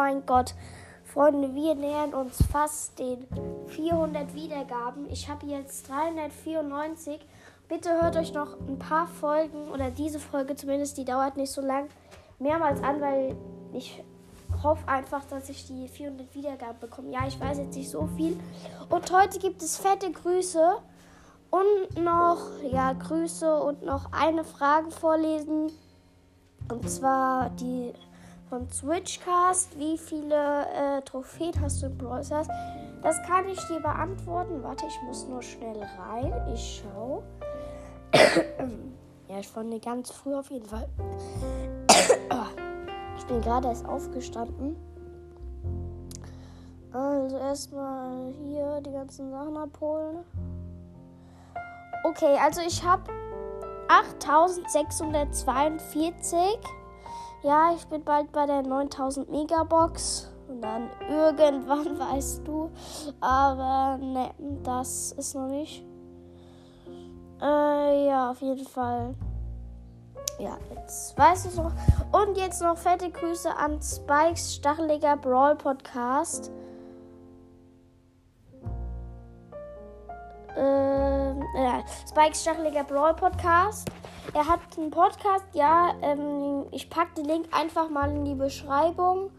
mein Gott. Freunde, wir nähern uns fast den 400 Wiedergaben. Ich habe jetzt 394. Bitte hört euch noch ein paar Folgen oder diese Folge zumindest, die dauert nicht so lang, mehrmals an, weil ich hoffe einfach, dass ich die 400 Wiedergaben bekomme. Ja, ich weiß jetzt nicht so viel. Und heute gibt es fette Grüße und noch, ja, Grüße und noch eine Frage vorlesen. Und zwar die von Switchcast. Wie viele äh, Trophäen hast du in Brawl Stars? Das kann ich dir beantworten. Warte, ich muss nur schnell rein. Ich schau. ja, ich fand ganz früh auf jeden Fall. ich bin gerade erst aufgestanden. Also erstmal hier die ganzen Sachen abholen. Okay, also ich habe 8642. Ja, ich bin bald bei der 9000 Megabox. Und dann irgendwann weißt du. Aber ne, das ist noch nicht. Äh, ja, auf jeden Fall. Ja, jetzt weißt du es noch. Und jetzt noch fette Grüße an Spikes Stacheliger Brawl Podcast. Äh, äh, Spikes Stacheliger Brawl Podcast. Er hat einen Podcast, ja. Ähm, ich packe den Link einfach mal in die Beschreibung.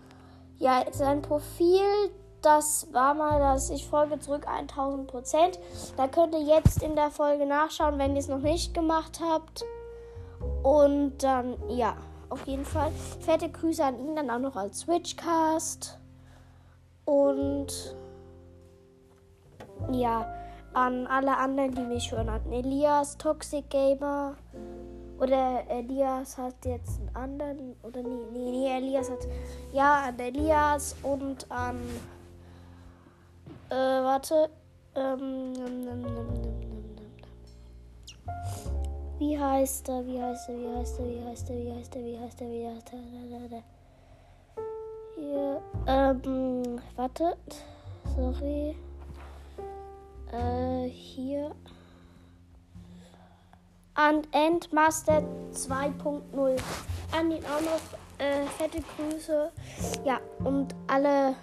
Ja, sein Profil, das war mal das Ich folge zurück 1000 Prozent. Da könnt ihr jetzt in der Folge nachschauen, wenn ihr es noch nicht gemacht habt. Und dann, ja, auf jeden Fall. Fette Grüße an ihn dann auch noch als Switchcast. Und ja, an alle anderen, die mich hören. An Elias, Toxic Gamer. Oder Elias hat jetzt einen anderen. Oder nee, nee, nee, Elias hat. Ja, an Elias und an. Äh, warte. Ähm, wie heißt er? Wie heißt er? Wie heißt er? Wie heißt er? Wie heißt er? Wie heißt er? Wie heißt er? Hier. Ähm, warte. Sorry. Äh, hier. Und Endmaster 2.0. An ihn auch noch äh, fette Grüße. Ja, und alle,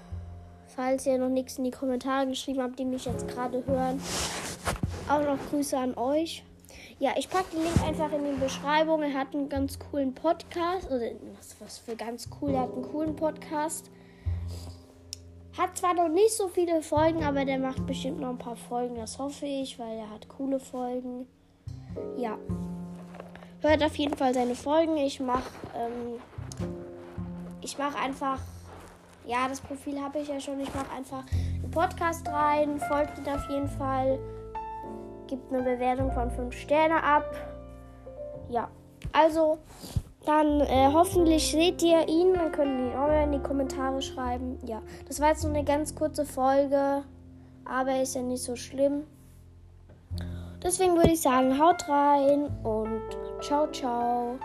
falls ihr noch nichts in die Kommentare geschrieben habt, die mich jetzt gerade hören, auch noch Grüße an euch. Ja, ich packe den Link einfach in die Beschreibung. Er hat einen ganz coolen Podcast. Oder was, was für ganz cool. Er hat einen coolen Podcast. Hat zwar noch nicht so viele Folgen, aber der macht bestimmt noch ein paar Folgen, das hoffe ich, weil er hat coole Folgen. Ja. Hört auf jeden Fall seine Folgen. Ich mache ähm, ich mache einfach ja, das Profil habe ich ja schon. Ich mache einfach einen Podcast rein, folgt ihn auf jeden Fall, gibt eine Bewertung von 5 Sterne ab. Ja, also dann äh, hoffentlich seht ihr ihn. Dann könnt ihr ihn auch in die Kommentare schreiben. Ja, das war jetzt nur eine ganz kurze Folge. Aber ist ja nicht so schlimm. Deswegen würde ich sagen, haut rein und ciao, ciao.